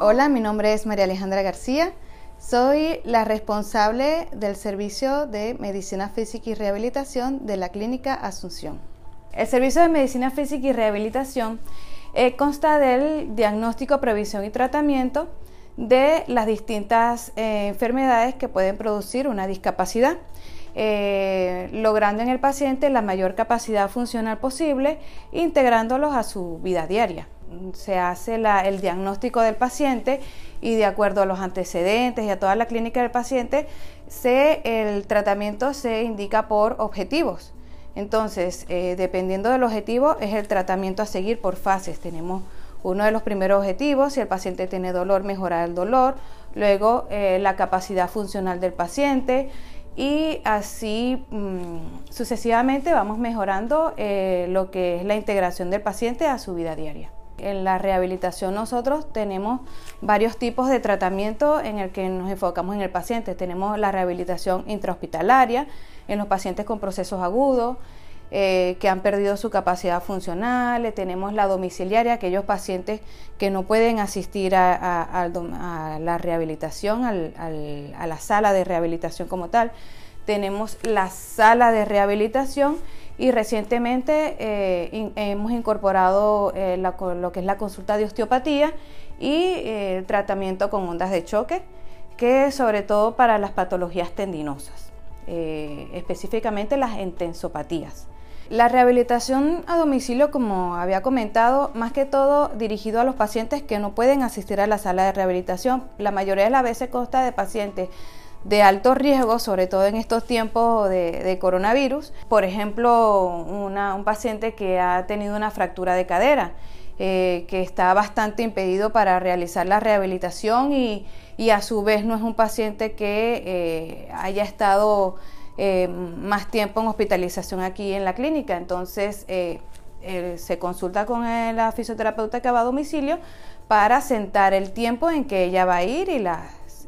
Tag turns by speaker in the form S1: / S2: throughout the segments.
S1: Hola, mi nombre es María Alejandra García. Soy la responsable del servicio de medicina física y rehabilitación de la clínica Asunción. El servicio de medicina física y rehabilitación eh, consta del diagnóstico, previsión y tratamiento de las distintas eh, enfermedades que pueden producir una discapacidad. Eh, logrando en el paciente la mayor capacidad funcional posible, integrándolos a su vida diaria. Se hace el diagnóstico del paciente y de acuerdo a los antecedentes y a toda la clínica del paciente, el tratamiento se indica por objetivos. Entonces, eh, dependiendo del objetivo, es el tratamiento a seguir por fases. Tenemos uno de los primeros objetivos, si el paciente tiene dolor, mejorar el dolor, luego eh, la capacidad funcional del paciente, y así mm, sucesivamente vamos mejorando eh, lo que es la integración del paciente a su vida diaria. En la rehabilitación nosotros tenemos varios tipos de tratamiento en el que nos enfocamos en el paciente. Tenemos la rehabilitación intrahospitalaria en los pacientes con procesos agudos, eh, que han perdido su capacidad funcional, tenemos la domiciliaria, aquellos pacientes que no pueden asistir a, la rehabilitación, a la sala de rehabilitación como tal. Tenemos la sala de rehabilitación y recientemente eh, hemos incorporado eh, lo que es la consulta de osteopatía y el tratamiento con ondas de choque, que sobre todo para las patologías tendinosas, específicamente las entensopatías. La rehabilitación a domicilio, como había comentado, más que todo dirigido a los pacientes que no pueden asistir a la sala de rehabilitación. La mayoría de las veces consta de pacientes de alto riesgo, sobre todo en estos tiempos de, coronavirus. Por ejemplo, un paciente que ha tenido una fractura de cadera, eh, que está bastante impedido para realizar la rehabilitación y, a su vez no es un paciente que eh, haya estado eh, más tiempo en hospitalización aquí en la clínica. Entonces eh, se consulta con la fisioterapeuta que va a domicilio para sentar el tiempo en que ella va a ir y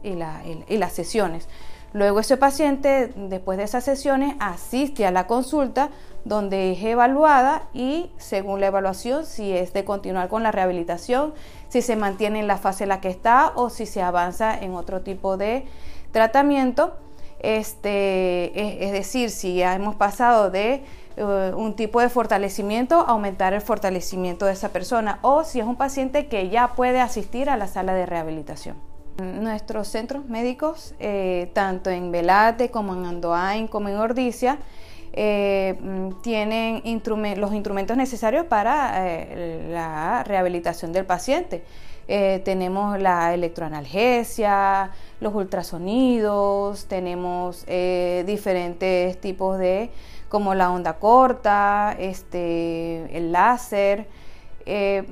S1: y, las sesiones. Luego ese paciente, después de esas sesiones, asiste a la consulta donde es evaluada y según la evaluación, si es de continuar con la rehabilitación, si se mantiene en la fase en la que está o si se avanza en otro tipo de tratamiento este, es, decir, si ya hemos pasado de eh, un tipo de fortalecimiento, aumentar el fortalecimiento de esa persona o si es un paciente que ya puede asistir a la sala de rehabilitación. Nuestros centros médicos, eh, tanto en Velate como en Andoain como en Ordicia, eh, tienen los instrumentos necesarios para la rehabilitación del paciente. tenemos la electroanalgesia, los ultrasonidos, tenemos eh, diferentes tipos de, como la onda corta, este, el láser, eh,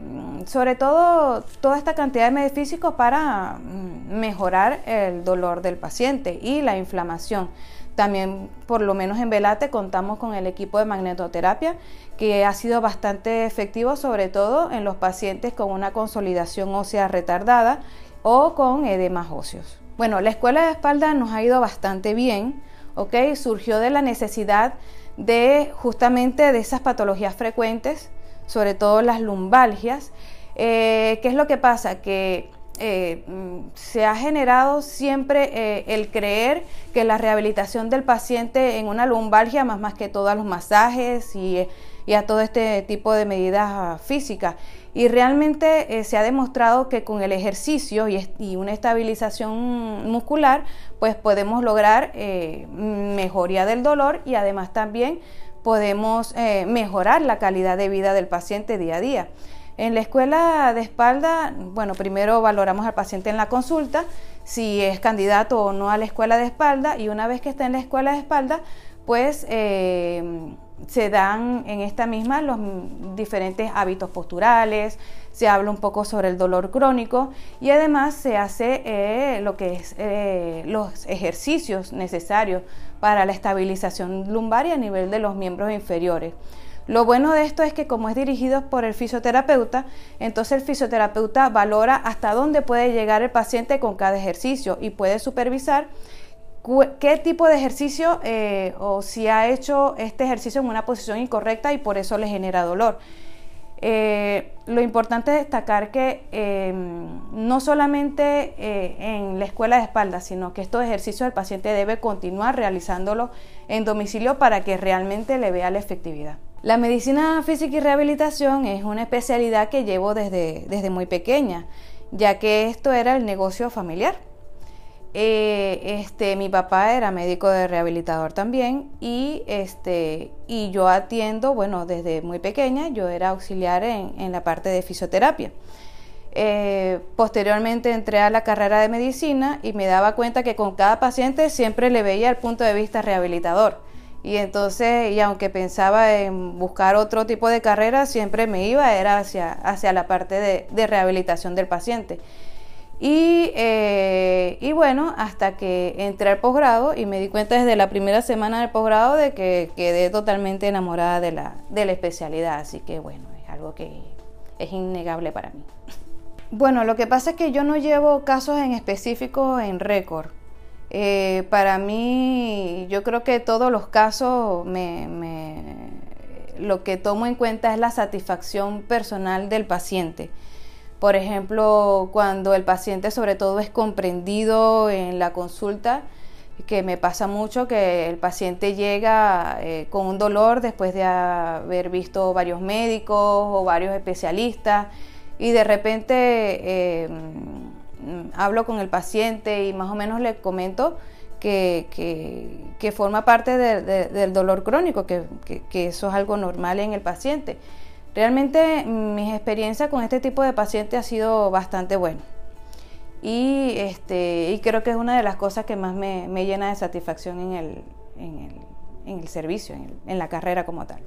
S1: sobre todo toda esta cantidad de físicos para mm, mejorar el dolor del paciente y la inflamación. También, por lo menos en Velate, contamos con el equipo de magnetoterapia que ha sido bastante efectivo, sobre todo en los pacientes con una consolidación ósea retardada o con edemas óseos. Bueno, la escuela de espalda nos ha ido bastante bien, ¿ok? Surgió de la necesidad de justamente de esas patologías frecuentes, sobre todo las lumbalgias. Eh, ¿Qué es lo que pasa? Que eh, mm, se ha generado siempre eh, el creer que la rehabilitación del paciente en una lumbalgia, más más que todos los masajes y, y a todo este tipo de medidas físicas, y realmente eh, se ha demostrado que con el ejercicio y, una estabilización muscular, pues podemos lograr mejoría del dolor y además también podemos mejorar la calidad de vida del paciente día a día. En la escuela de espalda, bueno, primero valoramos al paciente en la consulta, si es candidato o no a la escuela de espalda, y una vez que está en la escuela de espalda, pues se dan en esta misma los diferentes hábitos posturales, se habla un poco sobre el dolor crónico y además se hace eh, lo que es eh, los ejercicios necesarios para la estabilización lumbar y a nivel de los miembros inferiores. Lo bueno de esto es que como es dirigido por el fisioterapeuta, entonces el fisioterapeuta valora hasta dónde puede llegar el paciente con cada ejercicio y puede supervisar qué tipo de ejercicio eh, o si ha hecho este ejercicio en una posición incorrecta y por eso le genera dolor. Eh, lo importante es destacar que em, no solamente eh, en la escuela de espalda, sino que estos ejercicios el paciente debe continuar realizándolo en domicilio para que realmente le vea la efectividad. La medicina física y rehabilitación es una especialidad que llevo desde, desde muy pequeña, ya que esto era el negocio familiar. Eh, este, mi papá era médico de rehabilitador también y, este, y yo atiendo, bueno, desde muy pequeña yo era auxiliar en, la parte de fisioterapia. Eh, posteriormente entré a la carrera de medicina y me daba cuenta que con cada paciente siempre le veía el punto de vista rehabilitador. Y entonces, y aunque pensaba en buscar otro tipo de carrera, siempre me iba, era hacia, hacia la parte de, de rehabilitación del paciente. Eh, y, bueno, hasta que entré al posgrado y me di cuenta desde la primera semana del posgrado de que quedé totalmente enamorada de la, de la especialidad. Así que bueno, es algo que es innegable para mí. Bueno, lo que pasa es que yo no llevo casos en específico en récord. Eh, para mí, yo creo que todos los casos me, lo que tomo en cuenta es la satisfacción personal del paciente. Por ejemplo, cuando el paciente sobre todo es comprendido en la consulta, que me pasa mucho que el paciente llega eh, con un dolor después de haber visto varios médicos o varios especialistas y de repente eh, hablo con el paciente y más o menos le comento que, forma parte del dolor crónico, que eso es algo normal en el paciente. Realmente mi experiencia con este tipo de pacientes ha sido bastante buena. Y, este, y creo que es una de las cosas que más me, llena de satisfacción en el, servicio, en la carrera como tal.